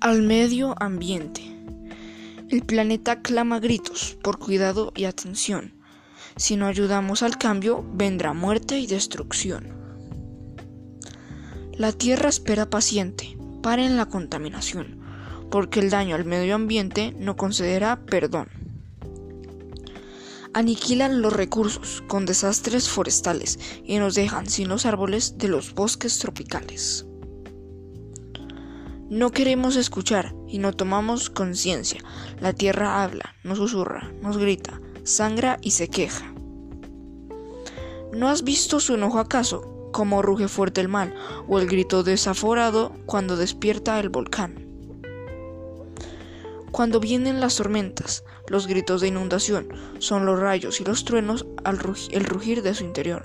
al medio ambiente. El planeta clama gritos por cuidado y atención. Si no ayudamos al cambio, vendrá muerte y destrucción. La Tierra espera paciente, paren la contaminación, porque el daño al medio ambiente no concederá perdón. Aniquilan los recursos con desastres forestales y nos dejan sin los árboles de los bosques tropicales. No queremos escuchar y no tomamos conciencia. La tierra habla, nos susurra, nos grita, sangra y se queja. ¿No has visto su enojo acaso? Como ruge fuerte el mal, o el grito desaforado cuando despierta el volcán. Cuando vienen las tormentas, los gritos de inundación son los rayos y los truenos al el rugir de su interior.